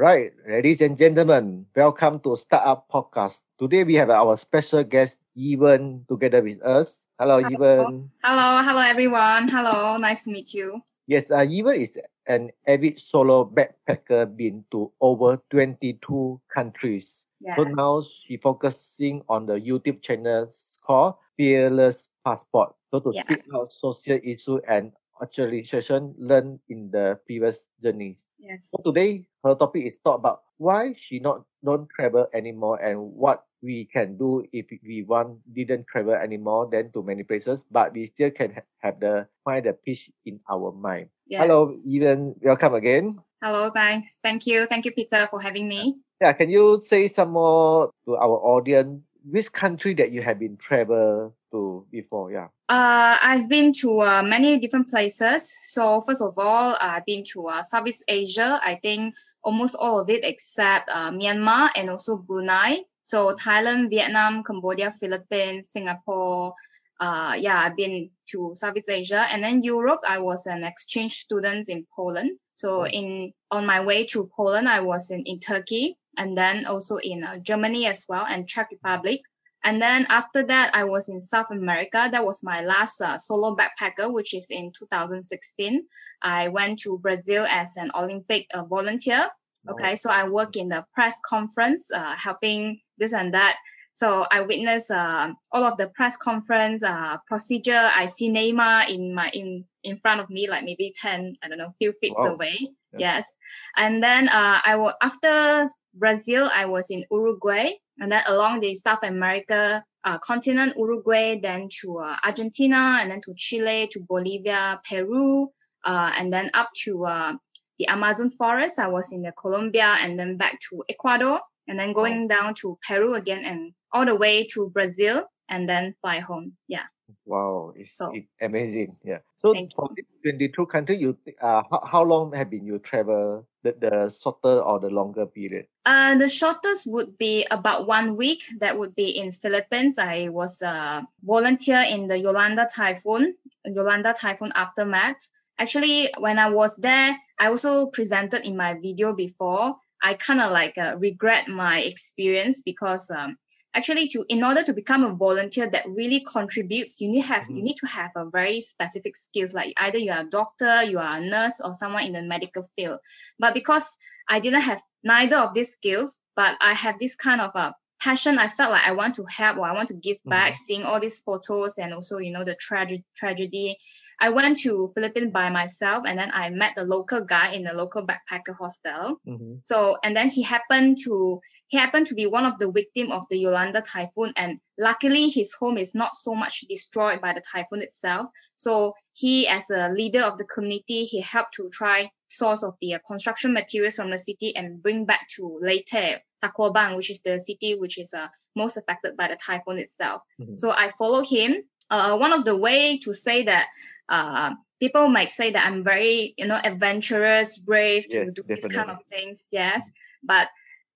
right, ladies and gentlemen, welcome to Startup Podcast. Today we have our special guest, Yee Ven, together with us. Hello, hello. Yee Ven. Hello, hello everyone. Hello, nice to meet you. Yes, uh, Yee Ven is an avid solo backpacker, been to over 22 countries. Yes. So now she focusing on the YouTube channel called Fearless Passport. So to yes. speak out social issue and actualization learned in the previous journeys. Yes. So today her topic is talk about why she not don't travel anymore and what we can do if we want didn't travel anymore then to many places but we still can have the find the peace in our mind yes. hello Yee Ven welcome again hello thanks thank you thank you peter for having me yeah can you say some more to our audience which country that you have been travel to before? Yeah. Uh, I've been to uh, many different places. So first of all, I've been to uh, Southeast Asia. I think almost all of it except uh, Myanmar and also Brunei. So Thailand, Vietnam, Cambodia, Philippines, Singapore. Uh, yeah, I've been to Southeast Asia and then Europe. I was an exchange student in Poland. So in on my way to Poland, I was in, in Turkey and then also in uh, Germany as well and Czech Republic. And then after that, I was in South America. That was my last uh, solo backpacker, which is in 2016. I went to Brazil as an Olympic uh, volunteer. Okay, so I work in the press conference, uh, helping this and that. So I witnessed uh, all of the press conference uh, procedure. I see Neymar in my in in front of me, like maybe ten, I don't know, few feet wow. away. Yeah. Yes, and then uh, I will after Brazil, I was in Uruguay and then along the South America uh, continent, Uruguay, then to uh, Argentina, and then to Chile, to Bolivia, Peru, uh, and then up to uh, the Amazon forest. I was in the Colombia, and then back to Ecuador, and then going down to Peru again, and all the way to Brazil, and then fly home. Yeah. Wow, it's, so, it's amazing. Yeah. So for the 22 country, you uh, how, how long have been you travel the, the shorter or the longer period? Uh, the shortest would be about one week. That would be in Philippines. I was a volunteer in the Yolanda typhoon, Yolanda typhoon aftermath. Actually, when I was there, I also presented in my video before. I kind of like uh, regret my experience because um, actually to in order to become a volunteer that really contributes you need have mm-hmm. you need to have a very specific skills like either you are a doctor you are a nurse or someone in the medical field but because i didn't have neither of these skills but i have this kind of a passion i felt like i want to help or i want to give back mm-hmm. seeing all these photos and also you know the tragedy tragedy i went to philippines by myself and then i met the local guy in the local backpacker hostel mm-hmm. so and then he happened to he happened to be one of the victim of the Yolanda typhoon, and luckily his home is not so much destroyed by the typhoon itself. So he, as a leader of the community, he helped to try source of the uh, construction materials from the city and bring back to Leyte, Tacloban, which is the city which is uh, most affected by the typhoon itself. Mm-hmm. So I follow him. Uh, one of the way to say that uh, people might say that I'm very, you know, adventurous, brave to yes, do these kind of things. Yes, but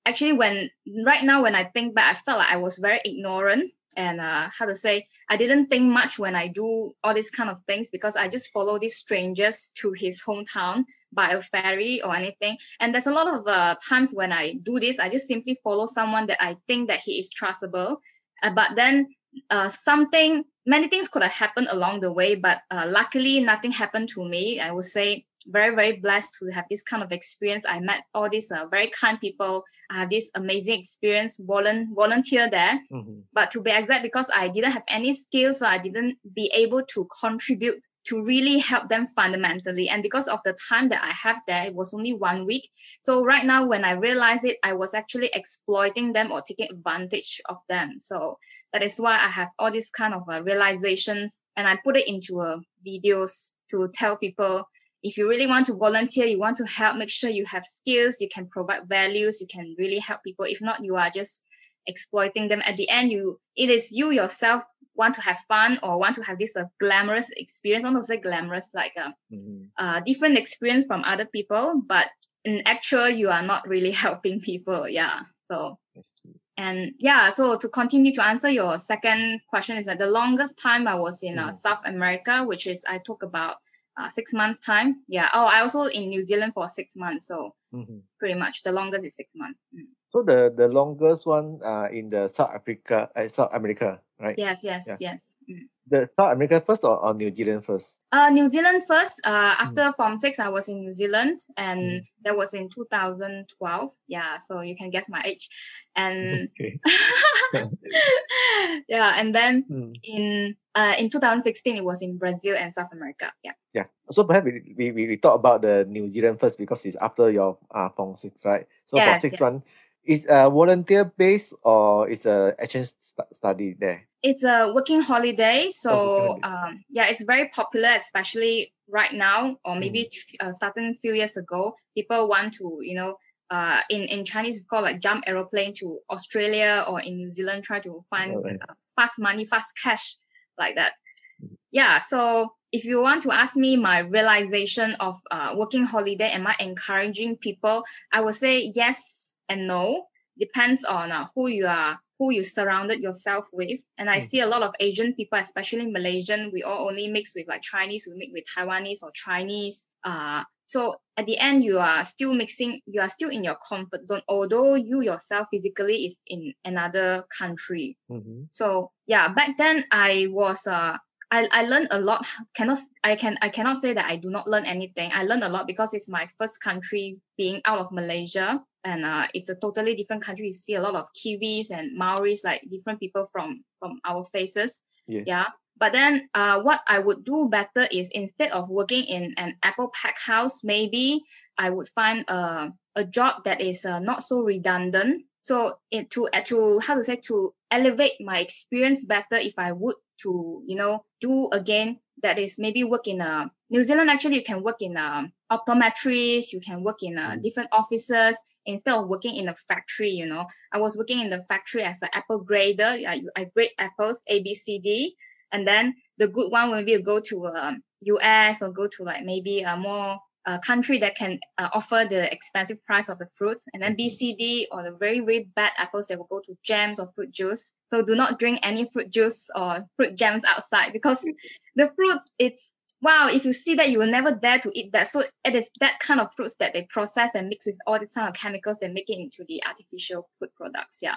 actually when right now when I think back, I felt like I was very ignorant and uh, how to say I didn't think much when I do all these kind of things because I just follow these strangers to his hometown by a ferry or anything. And there's a lot of uh, times when I do this, I just simply follow someone that I think that he is trustable. Uh, but then uh, something, many things could have happened along the way, but uh, luckily nothing happened to me. I would say very very blessed to have this kind of experience. I met all these uh, very kind people. I have this amazing experience volun- volunteer there. Mm-hmm. but to be exact because i didn't have any skills so i didn't be able to contribute to really help them fundamentally. And because of the time that i have there it was only one week. So right now when i realized it i was actually exploiting them or taking advantage of them. So that is why i have all these kind of uh, realizations. And i put it into uh, videos to tell people if you really want to volunteer, you want to help, make sure you have skills, you can provide values, you can really help people. If not, you are just exploiting them. At the end, you it is you yourself want to have fun or want to have this uh, glamorous experience. almost don't glamorous, like a, mm-hmm. a different experience from other people, but in actual, you are not really helping people. Yeah. So and yeah, so to continue to answer your second question is that the longest time I was in uh, mm. South America, which is I talk about uh, six months time. Yeah. Oh, I also in New Zealand for six months. So mm-hmm. pretty much the longest is six months. Mm. So the the longest one uh, in the South Africa, uh, South America, right? Yes, yes, yeah. yes. Mm. The South America first or, or New Zealand first? Uh, New Zealand first. Uh, after mm. Form Six, I was in New Zealand, and mm. that was in 2012. Yeah, so you can guess my age, and yeah, and then mm. in uh, in 2016 it was in Brazil and South America. Yeah. Yeah. So perhaps we, we, we talk about the New Zealand first because it's after your uh Form Six, right? So yes, Form Six yes. one is a volunteer based or is a exchange st- study there? It's a working holiday. So oh, um, yeah, it's very popular, especially right now, or maybe mm. uh, starting a few years ago. People want to, you know, uh, in in Chinese we call like jump aeroplane to Australia or in New Zealand, try to find right. uh, fast money, fast cash like that. Mm. Yeah. So if you want to ask me my realization of uh, working holiday, am I encouraging people? I would say yes and no depends on uh, who you are who you surrounded yourself with. And i mm. see a lot of asian people especially malaysian we all only mix with like chinese we mix with taiwanese or chinese uh so at the end you are still mixing you are still in your comfort zone although you yourself physically is in another country. Mm-hmm. so yeah back then i was uh I, I learned a lot. Cannot i can i cannot say that i do not learn anything. I learned a lot because it's my first country being out of malaysia and uh, it's a totally different country. You see a lot of Kiwis and Maoris, like different people from from our faces. Yes. Yeah. But then, uh, what I would do better is instead of working in an apple pack house, maybe I would find a a job that is uh, not so redundant. So it to uh, to how to say to elevate my experience better if I would to you know do again that is maybe work in a New Zealand actually you can work in a optometrist you can work in a mm. different offices instead of working in a factory you know. I was working in the factory as an apple grader. I, I grade apples A B C D. And then the good one maybe you go to um, US or go to like maybe a more a country that can uh, offer the expensive price of the fruits. And then mm-hmm. BCD or the very very bad apples that will go to jams or fruit juice. So do not drink any fruit juice or fruit jams outside because the fruit it's wow if you see that you will never dare to eat that so it is that kind of fruits that they process and mix with all these kind of chemicals that make it into the artificial food products yeah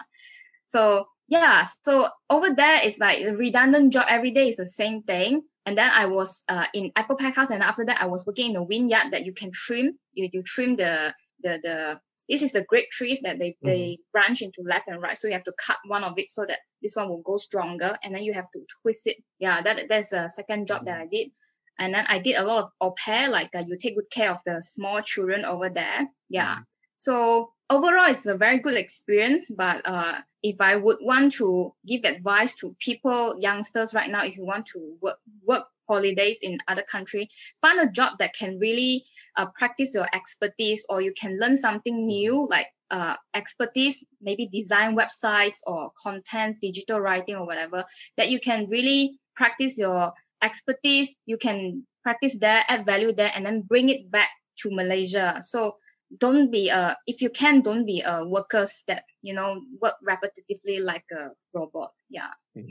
so yeah so over there it's like the redundant job every day is the same thing and then I was uh, in apple pack house, and after that I was working in the vineyard that you can trim. You you trim the the the this is the grape trees that they, mm-hmm. they branch into left and right. So you have to cut one of it so that this one will go stronger, and then you have to twist it. Yeah, that that's a second job that I did. And then I did a lot of au pair, like uh, you take good care of the small children over there. Yeah. Mm-hmm. So overall, it's a very good experience. But uh, if I would want to give advice to people, youngsters right now, if you want to work work holidays in other country, find a job that can really uh, practice your expertise, or you can learn something new like uh, expertise, maybe design websites or contents, digital writing or whatever that you can really practice your expertise. You can practice there, add value there, and then bring it back to Malaysia. So don't be a if you can don't be a workers that you know work repetitively like a robot yeah so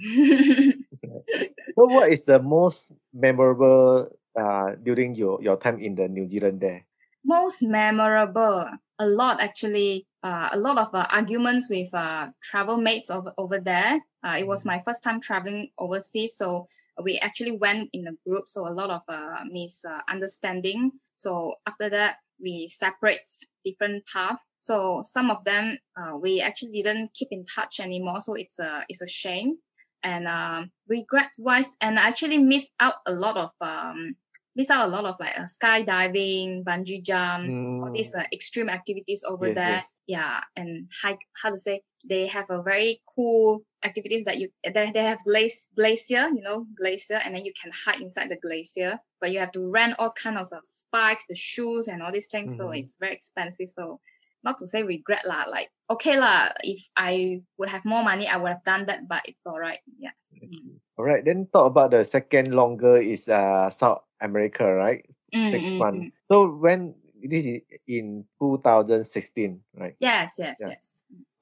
what is the most memorable uh during your your time in the new zealand there most memorable a lot actually uh, a lot of uh, arguments with uh, travel mates over, over there uh, it was mm. my first time traveling overseas so we actually went in a group so a lot of uh, misunderstanding so after that we separate different paths. So some of them uh, we actually didn't keep in touch anymore. So it's a it's a shame and um, regret wise and I actually missed out a lot of um, miss out a lot of like uh, skydiving, bungee jump, mm. all these uh, extreme activities over yes, there. Yes. Yeah, and hike. How to say? They have a very cool activities that you they, they have glace, glacier, you know, glacier, and then you can hide inside the glacier. But you have to rent all kinds of spikes, the shoes, and all these things. Mm-hmm. So it's very expensive. So not to say regret lah. Like okay lah, if I would have more money, I would have done that. But it's all right. Yeah. Mm. All right. Then talk about the second longer is uh South America, right? Mm, Next mm, one. Mm. So when this is in 2016, right? Yes, yes, yeah. yes.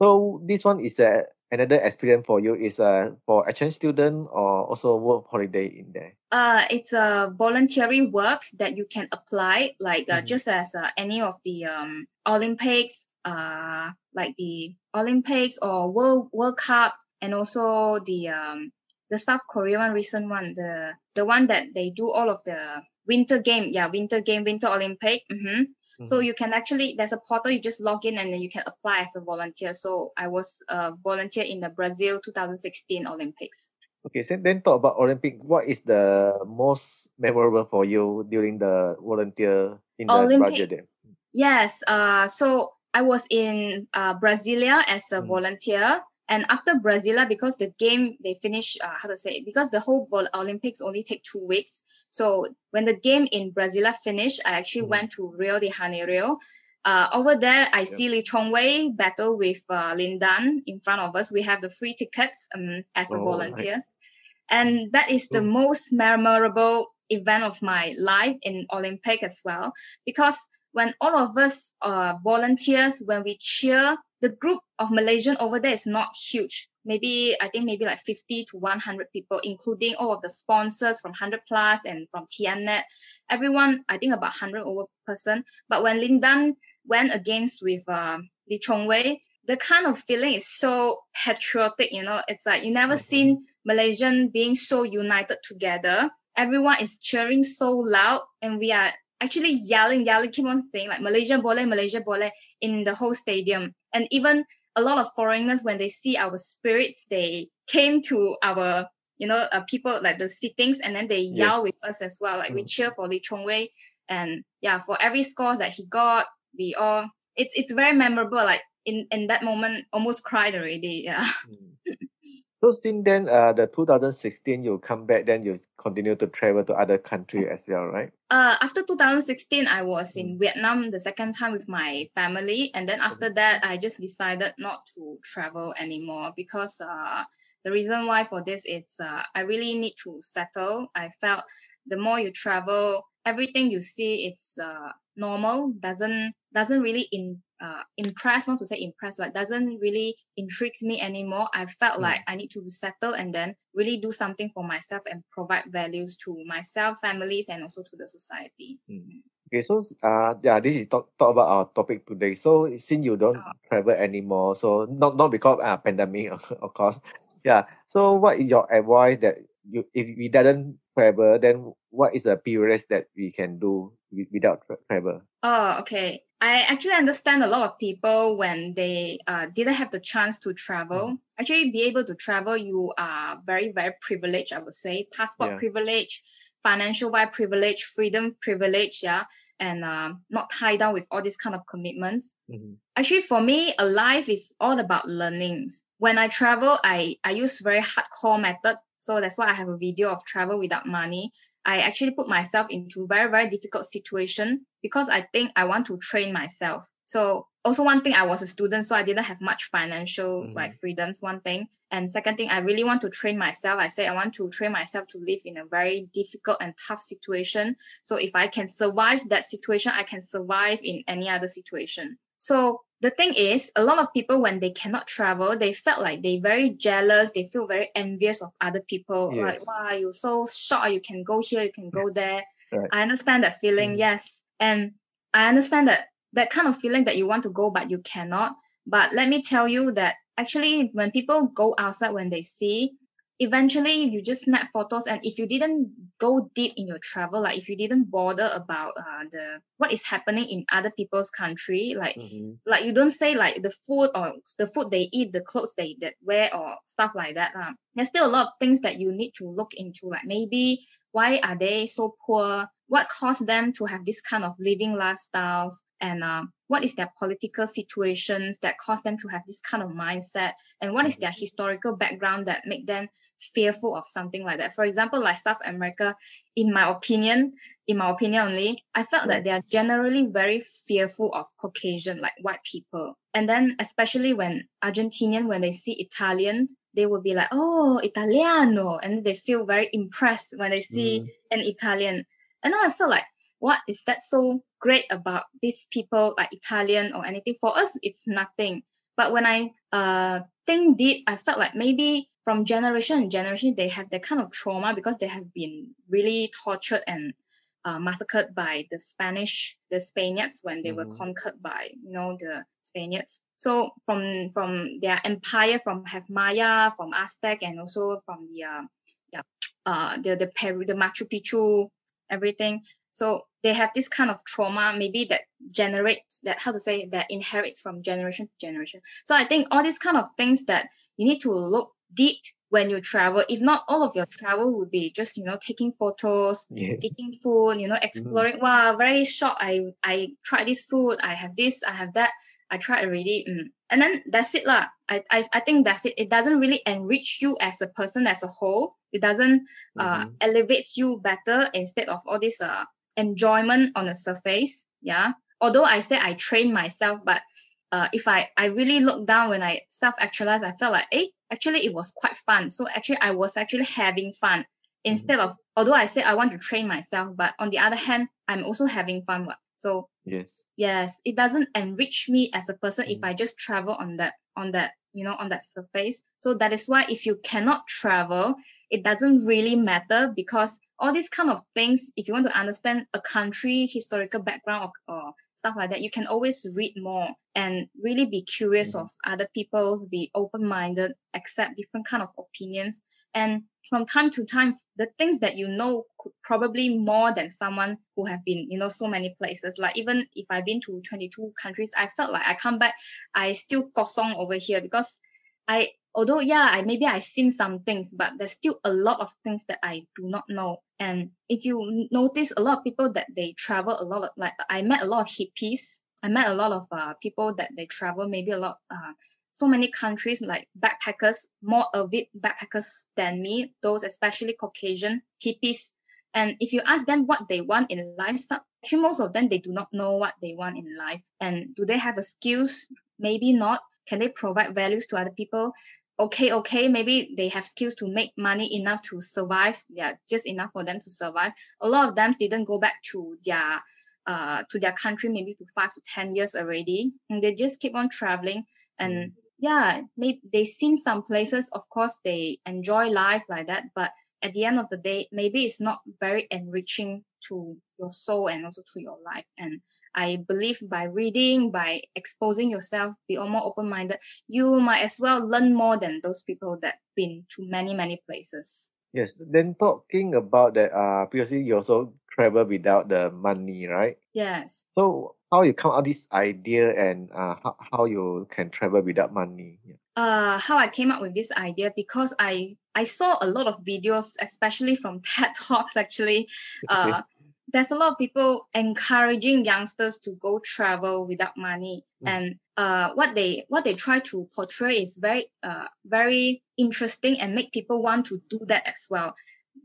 So this one is a another experience for you is uh for exchange student or also work holiday in there? Uh, it's a voluntary work that you can apply, like uh, mm-hmm. just as uh, any of the um, Olympics, uh, like the Olympics or World World Cup, and also the um, the South Korea one recent one, the the one that they do all of the winter game, yeah, winter game, winter Olympic. Mm-hmm. Mm-hmm. So you can actually there's a portal you just log in and then you can apply as a volunteer. So I was a volunteer in the Brazil 2016 Olympics. Okay, so then talk about Olympic. What is the most memorable for you during the volunteer in the Olympic, Brazil? Yes. Uh, so I was in uh, Brasilia as a mm. volunteer. And after Brasilia, because the game they finish, uh, how to say, because the whole Olympics only take two weeks. So when the game in Brasilia finished, I actually mm. went to Rio de Janeiro. Uh, over there, I see Lee Chong Wei battle with uh, Lin Dan in front of us. We have the free tickets um, as a oh, volunteer. Right. And that is the mm. most memorable event of my life in Olympic as well, because when all of us are volunteers, when we cheer, the group of Malaysian over there is not huge. Maybe I think maybe like 50 to 100 people, including all of the sponsors from 100 plus and from TMNet. Everyone, I think about 100 over person. But when Lin Dan went against with uh, Lee Chong Wei, the kind of feeling is so patriotic. You know, it's like you never mm-hmm. seen Malaysian being so united together. Everyone is cheering so loud, and we are actually yelling, yelling, keep on saying like Malaysia Boleh, Malaysia Boleh in the whole stadium. And even a lot of foreigners, when they see our spirits, they came to our, you know, uh, people like the sittings and then they yell with us as well. Like mm. we cheer for Lee Chong Wei. And yeah, for every score that he got, we all, it's, it's very memorable. Like in, in that moment, almost cried already. Yeah. Mm. So since then, uh, the 2016, you come back, then you continue to travel to other country as well, right? Uh, after 2016, I was in mm. Vietnam the second time with my family, and then after mm. that, I just decided not to travel anymore because uh, the reason why for this is uh, I really need to settle. I felt the more you travel, everything you see it's uh, normal doesn't doesn't really in uh, impressed, not to say impressed, like doesn't really intrigue me anymore. I felt mm. like I need to settle and then really do something for myself and provide values to myself, families, and also to the society. Mm. Okay, so uh, yeah, this is talk, talk about our topic today. So since you don't oh. travel anymore, so not not because uh pandemic, of course. Yeah. So what is your advice that you if we didn't travel, then what is the period that we can do without travel? Oh, okay. I actually understand a lot of people when they uh, didn't have the chance to travel. Mm. Actually, be able to travel, you are very, very privileged, I would say. Passport yeah. privilege, financial wide privilege, freedom privilege, yeah, and um, not tied down with all these kind of commitments. Mm-hmm. Actually, for me, a life is all about learnings. When I travel, I, I use very hardcore method. So that's why I have a video of travel without money. I actually put myself into a very, very difficult situation because I think I want to train myself. So also one thing, I was a student, so I didn't have much financial mm. like freedoms, one thing. And second thing, I really want to train myself. I say I want to train myself to live in a very difficult and tough situation. So if I can survive that situation, I can survive in any other situation. So the thing is, a lot of people when they cannot travel, they felt like they very jealous. They feel very envious of other people. Yes. Like, wow, you're so short. You can go here. You can go there. Right. I understand that feeling. Mm. Yes, and I understand that that kind of feeling that you want to go but you cannot. But let me tell you that actually, when people go outside, when they see eventually you just snap photos and if you didn't go deep in your travel like if you didn't bother about uh, the what is happening in other people's country like mm-hmm. like you don't say like the food or the food they eat the clothes they that wear or stuff like that uh, there's still a lot of things that you need to look into like maybe why are they so poor what caused them to have this kind of living lifestyles and uh, what is their political situations that cause them to have this kind of mindset and what is mm-hmm. their historical background that make them fearful of something like that. For example, like South America, in my opinion, in my opinion only, I felt that they are generally very fearful of Caucasian, like white people. And then especially when Argentinian, when they see Italian, they will be like, oh, Italiano. And they feel very impressed when they see mm. an Italian. And then I feel like, what is that so great about these people like Italian or anything? For us, it's nothing. But when I uh think deep, I felt like maybe from generation to generation they have that kind of trauma because they have been really tortured and uh, massacred by the Spanish, the Spaniards when they mm-hmm. were conquered by you know the Spaniards. So from from their empire, from have Maya, from Aztec, and also from the uh, yeah uh the the Peru, the Machu Picchu, everything. So they have this kind of trauma, maybe that generates that how to say that inherits from generation to generation. So I think all these kind of things that you need to look deep when you travel. If not, all of your travel would be just you know taking photos, yeah. eating food, you know, mm-hmm. exploring. Mm. Wow, very short. I I tried this food. I have this. I have that. I tried already. Mm. And then that's it lah. I, I I think that's it. It doesn't really enrich you as a person as a whole. It doesn't uh, mm-hmm. elevate you better instead of all this uh enjoyment on the surface. Yeah. Although I say I train myself, but uh, if I, I really look down when I self actualize, I felt like, hey, actually it was quite fun. So actually I was actually having fun mm-hmm. instead of, although I say I want to train myself, but on the other hand, I'm also having fun. So yes, yes, it doesn't enrich me as a person if mm-hmm. I just travel on that, on that, you know, on that surface. So that is why if you cannot travel, it doesn't really matter because all these kind of things, if you want to understand a country historical background or, or stuff like that, you can always read more and really be curious mm-hmm. of other people's, be open-minded, accept different kind of opinions. And from time to time, the things that you know could probably more than someone who have been, you know, so many places. Like even if I've been to 22 countries, I felt like I come back, I still kosong over here because I although yeah I maybe I seen some things but there's still a lot of things that I do not know and if you notice a lot of people that they travel a lot of, like I met a lot of hippies. I met a lot of uh, people that they travel maybe a lot uh, so many countries like backpackers more avid backpackers than me those especially Caucasian hippies. And if you ask them what they want in life actually most of them they do not know what they want in life. And do they have the skills? Maybe not. Can they provide values to other people okay okay maybe they have skills to make money enough to survive. Yeah just enough for them to survive. A lot of them didn't go back to their uh to their country maybe to five to ten years already. And they just keep on traveling. And mm. yeah maybe they seen some places of course they enjoy life like that. But at the end of the day maybe it's not very enriching to your soul and also to your life and I believe by reading, by exposing yourself, be more open-minded, you might as well learn more than those people that been to many, many places. Yes. Then talking about that, uh, previously you also travel without the money, right? Yes. So how you come out this idea and uh, how, how you can travel without money? Yeah. Uh, how I came up with this idea because I I saw a lot of videos, especially from TED Talks actually, uh, there's a lot of people encouraging youngsters to go travel without money. Mm. and uh, what they what they try to portray is very uh, very interesting and make people want to do that as well.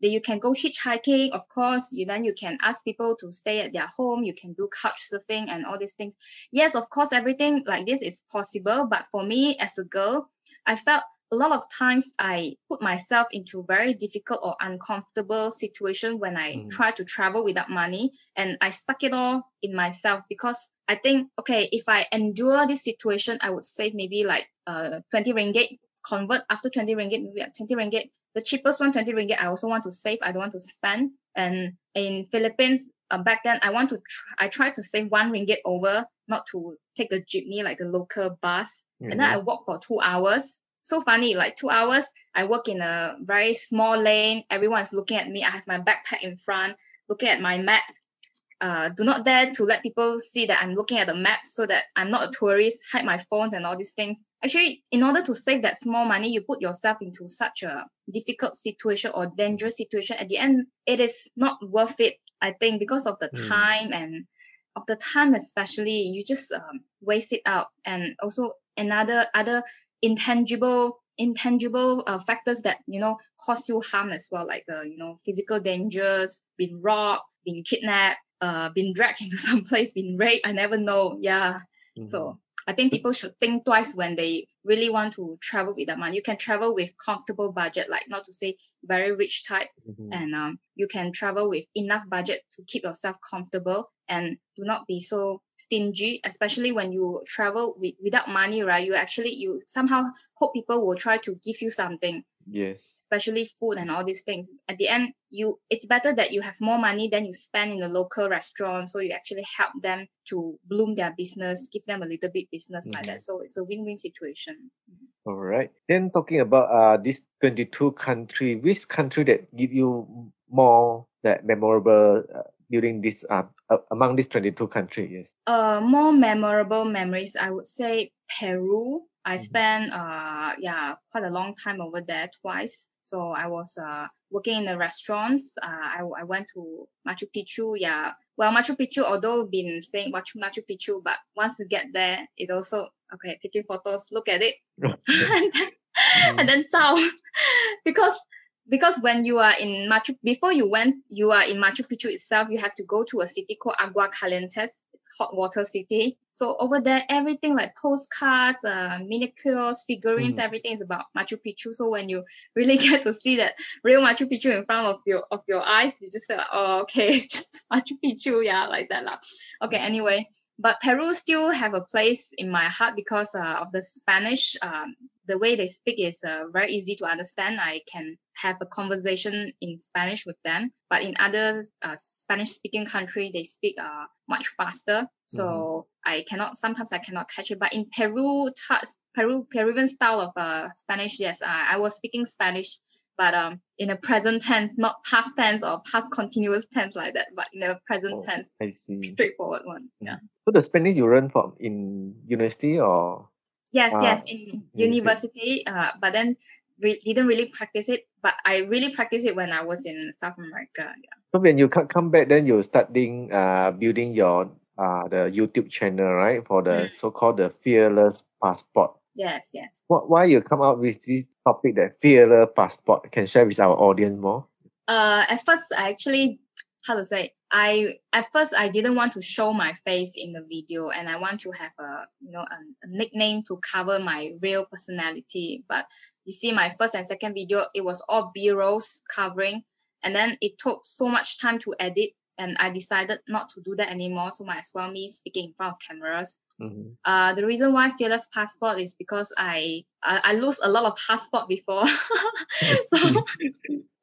That you can go hitchhiking of course you then you can ask people to stay at their home you can do couch surfing and all these things. Yes of course everything like this is possible but for me as a girl i felt a lot of times I put myself into very difficult or uncomfortable situation when I mm. try to travel without money and I stuck it all in myself because I think, okay, if I endure this situation, I would save maybe like uh 20 ringgit, convert after 20 ringgit, maybe at 20 ringgit. The cheapest one, 20 ringgit, I also want to save. I don't want to spend. And in Philippines, uh, back then I want to, tr- I tried to save one ringgit over, not to take the jeepney, like the local bus. Mm-hmm. And then I mm-hmm. walk for two hours so funny. Like two hours, I work in a very small lane. Everyone's looking at me. I have my backpack in front, looking at my map. Uh, do not dare to let people see that I'm looking at the map so that I'm not a tourist, hide my phones and all these things. Actually, in order to save that small money, you put yourself into such a difficult situation or dangerous situation. At the end, it is not worth it, I think, because of the mm. time and of the time especially, you just um, waste it out. And also another other intangible intangible uh, factors that you know cause you harm as well like uh, you know physical dangers being robbed being kidnapped uh being dragged into some place being raped i never know yeah mm-hmm. so i think people should think twice when they really want to travel with that money you can travel with comfortable budget like not to say very rich type mm-hmm. and um, you can travel with enough budget to keep yourself comfortable and do not be so stingy especially when you travel with, without money right you actually you somehow hope people will try to give you something Yes. Especially food and all these things. At the end, you it's better that you have more money than you spend in the local restaurant. So you actually help them to bloom their business, give them a little bit business mm-hmm. like that. So it's a win-win situation. All right. Then talking about uh this 22 country, which country that give you more that memorable uh, during this uh, uh, among these 22 countries? Yes. Uh, more memorable memories, I would say Peru. I mm-hmm. spent uh yeah quite a long time over there twice. So I was uh working in the restaurants. Uh, I, I went to Machu Picchu. Yeah, well Machu Picchu, although been saying Machu Machu Picchu, but once you get there, it also okay taking photos. Look at it, and then and then so because because when you are in Machu before you went you are in Machu Picchu itself, you have to go to a city called Agua Calientes hot water city. So over there, everything like postcards, uh, miniatures, figurines, mm. everything is about Machu Picchu. So when you really get to see that real Machu Picchu in front of your of your eyes, you just feel like, oh, okay, it's just Machu Picchu, yeah, like that. Lah. Okay, anyway, but Peru still have a place in my heart because uh, of the Spanish. Um, the way they speak is uh, very easy to understand. I can have a conversation in Spanish with them. But in other uh, Spanish-speaking country, they speak uh, much faster. So mm-hmm. I cannot. Sometimes I cannot catch it. But in Peru, Peru Peruvian style of uh, Spanish, yes, I was speaking Spanish but um, in a present tense, not past tense or past continuous tense like that, but in a present oh, tense. I see. Straightforward one. Yeah. So the Spanish you learn from in university or? Yes, uh, yes, in university. Uh, but then we didn't really practice it. But I really practiced it when I was in South America. Yeah. So when you come back, then you starting uh building your uh the YouTube channel, right? For the mm. so-called the fearless passport. Yes, yes. What, why you come up with this topic that fearless passport can share with our audience more? Uh, at first, I actually, how to say, I at first I didn't want to show my face in the video, and I want to have a you know a, a nickname to cover my real personality. But you see, my first and second video, it was all B-rolls covering, and then it took so much time to edit and I decided not to do that anymore. So might as well me speaking in front of cameras. Mm-hmm. Uh, the reason why fearless passport is because I I, I lose a lot of passport before. so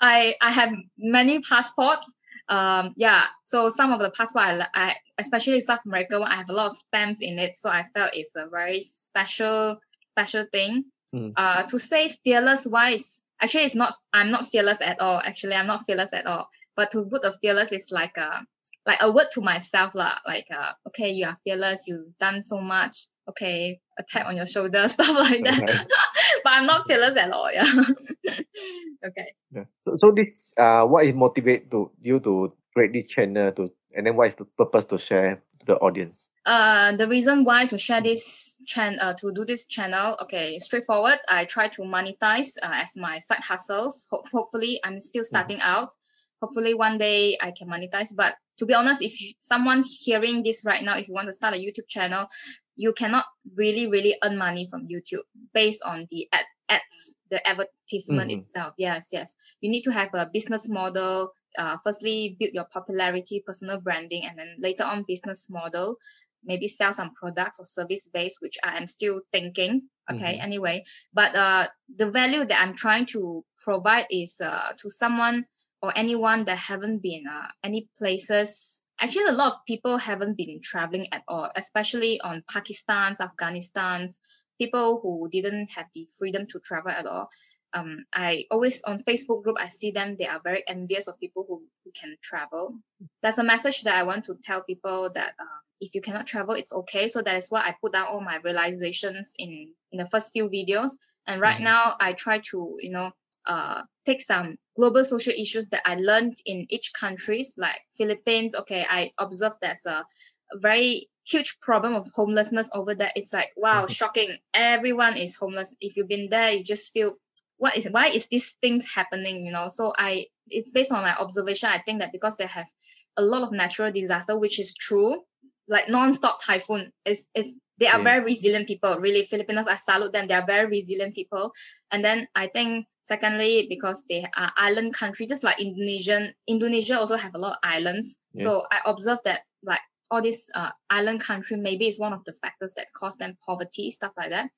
I I have many passports. Um, yeah, so some of the passport I, I especially South America one, I have a lot of stamps in it. So I felt it's a very special special thing. Mm. Uh, to say fearless wise, actually it's not. I'm not fearless at all. Actually, I'm not fearless at all. But to put a fearless is like a like a word to myself lah. Like uh, okay, you are fearless. You've done so much. Okay, a tap on your shoulder, stuff like that. Okay. but I'm not fearless at all. Yeah. okay. Yeah. So so this uh, what is motivate to you to create this channel to, and then what is the purpose to share to the audience? Uh, the reason why to share this channel, uh, to do this channel, okay, straightforward. I try to monetize uh, as my side hustles. Ho- hopefully, I'm still mm-hmm. starting mm-hmm. out hopefully one day I can monetize. But to be honest, if someone hearing this right now, if you want to start a YouTube channel, you cannot really, really earn money from YouTube based on the ad, ads, the advertisement mm-hmm. itself. Yes, yes. You need to have a business model. Uh, firstly, build your popularity, personal branding, and then later on business model. Maybe sell some products or service based, which I am still thinking. Okay, mm-hmm. anyway, but uh, the value that I'm trying to provide is uh, to someone or anyone that haven't been uh, any places actually a lot of people haven't been traveling at all especially on pakistan's afghanistan's people who didn't have the freedom to travel at all. Um, i always on facebook group i see them they are very envious of people who, who can travel. That's a message that i want to tell people that uh, if you cannot travel it's okay. So that is why i put down all my realizations in in the first few videos. And right mm-hmm. now i try to you know uh, take some global social issues that I learned in each countries, like Philippines. Okay, I observed there's a, very huge problem of homelessness over there. It's like wow, mm-hmm. shocking. Everyone is homeless. If you've been there, you just feel what is why is this things happening? You know. So I it's based on my observation. I think that because they have a lot of natural disaster, which is true, like non-stop typhoon. Is is they are yeah. very resilient people. Really filipinos i salute them. They are very resilient people. And then i think secondly because they are island country just like indonesian indonesia also have a lot of islands. Yes. so i observe that like all this uh, island country maybe is one of the factors that cause them poverty stuff like that.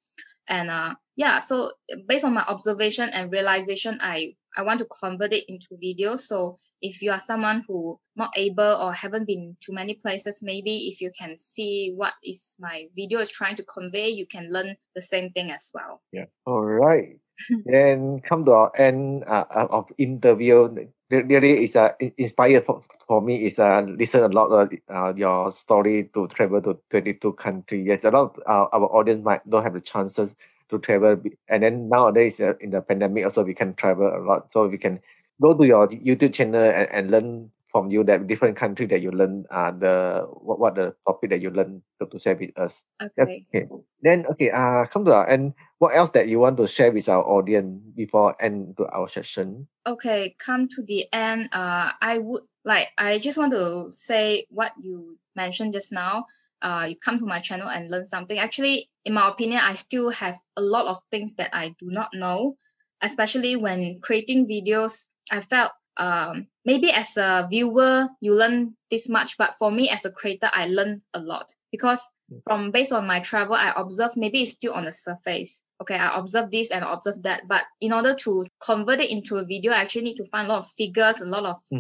And uh, yeah, so based on my observation and realization, I I want to convert it into video. So if you are someone who not able or haven't been to many places, maybe if you can see what is my video is trying to convey, you can learn the same thing as well. Yeah. All right. then come to our end uh, of interview. Really, is uh, inspired for, for me. Is uh, listen a lot of uh, your story to travel to twenty two countries. Yes, a lot of uh, our audience might don't have the chances to travel. And then nowadays uh, in the pandemic also we can travel a lot. So we can go to your YouTube channel and, and learn from you that different country that you learn uh the what, what the topic that you learn to, to share with us. Okay. okay. Then okay uh come to our end. What else that you want to share with our audience before end to our session? Okay, come to the end. Uh I would like I just want to say what you mentioned just now uh, you come to my channel and learn something. Actually, in my opinion, I still have a lot of things that I do not know, especially when creating videos. I felt um, maybe as a viewer, you learn this much, but for me as a creator, I learned a lot because from based on my travel, I observe maybe it's still on the surface. Okay, I observe this and observe that, but in order to convert it into a video, I actually need to find a lot of figures, a lot of mm-hmm.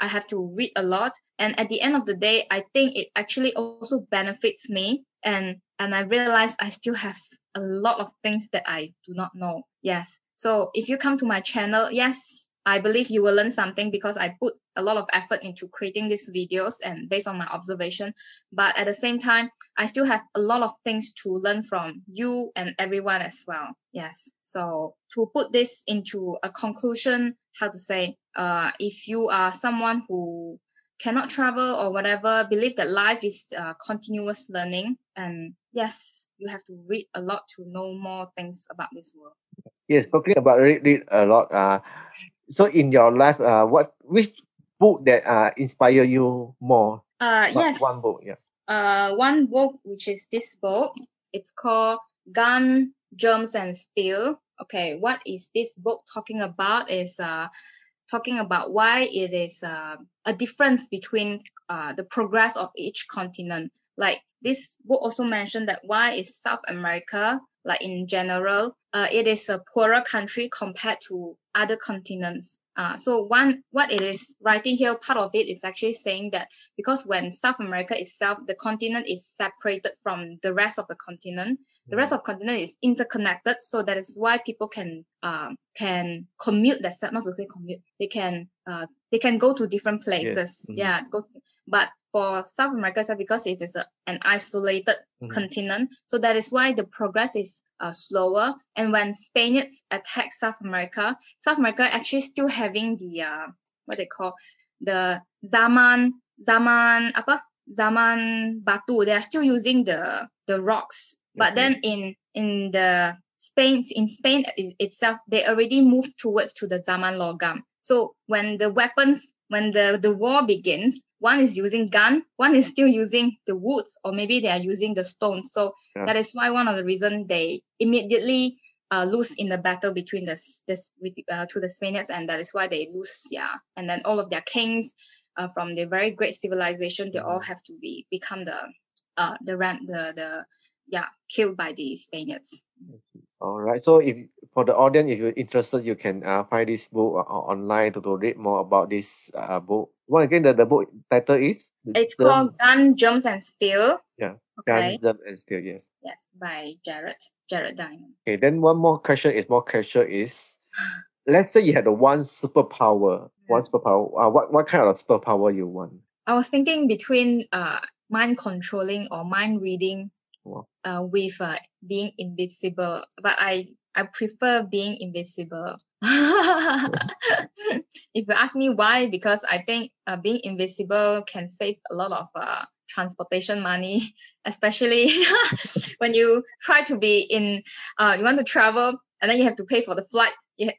I have to read a lot. And at the end of the day, I think it actually also benefits me. And and I realize I still have a lot of things that I do not know. Yes. So if you come to my channel, yes, I believe you will learn something because I put a lot of effort into creating these videos and based on my observation. But at the same time, I still have a lot of things to learn from you and everyone as well. Yes. So to put this into a conclusion, how to say, uh, if you are someone who cannot travel or whatever, believe that life is uh, continuous learning. And yes, you have to read a lot to know more things about this world. Yes, talking about read, read a lot. Uh, so in your life, uh, what which book that uh inspire you more? Uh, yes. One book, yeah. Uh, one book which is this book. It's called Gun, Germs, and Steel. Okay, what is this book talking about? Is uh talking about why it is uh, a difference between uh, the progress of each continent. Like this book also mentioned that why is South America, like in general, uh, it is a poorer country compared to other continents. Uh, so one, what it is writing here, part of it is actually saying that because when South America itself, the continent is separated from the rest of the continent, the rest of the continent is interconnected. So that is why people can um, can commute. That's not to say commute. They can uh, they can go to different places. Yes. Mm-hmm. Yeah, go. To, but for South America, because it is a, an isolated mm-hmm. continent, so that is why the progress is uh, slower. And when Spaniards attack South America, South America actually still having the uh, what they call the zaman zaman apa zaman batu. They are still using the the rocks. But then in in the Spain in Spain itself, they already moved towards to the zaman logam. So when the weapons when the, the war begins, one is using gun, one is still using the woods, or maybe they are using the stones. So yeah. that is why one of the reasons they immediately uh, lose in the battle between the this with uh, to the Spaniards, and that is why they lose. Yeah, and then all of their kings uh, from the very great civilization, they all have to be become the uh the ram the the yeah killed by the Spaniards. All right. So if for the audience, if you're interested, you can uh, find this book uh, online to, to read more about this uh, book. Once again, the, the book title is? It's called Gun, Germs, and Steel. Yeah. Okay. Gun, Germs, and Steel, yes. Yes, by Jared, Jared Diamond. Okay, then one more question is more casual is, let's say you had a one superpower, one superpower, uh, what, what kind of superpower you want? I was thinking between uh, mind controlling or mind reading wow. uh, with uh, being invisible, but I I prefer being invisible. if you ask me why, because I think uh, being invisible can save a lot of uh, transportation money, especially when you try to be in, uh, you want to travel and then you have to pay for the flight.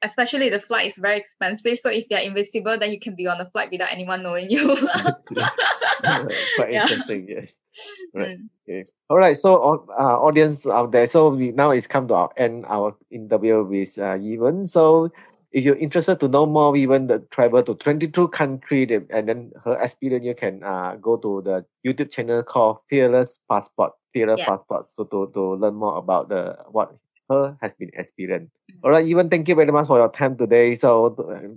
Especially the flight is very expensive. So if you're invisible, then you can be on the flight without anyone knowing you. Quite yeah. interesting, yes. Right. Mm. Okay. All right. So, uh, audience out there. So we now it's come to our end our interview with uh, Yee Ven. So, if you're interested to know more, even the travel to 22 countries and then her experience, you can uh, go to the YouTube channel called Fearless Passport. Fearless Passport. So to, to learn more about the what her has been experienced. All right, Yee Ven thank you very much for your time today. So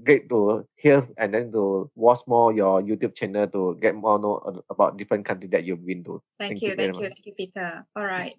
great to hear and then to watch more your YouTube channel to get more know about different countries that you've been to. Thank, thank you, you thank you, thank you, Peter. All right.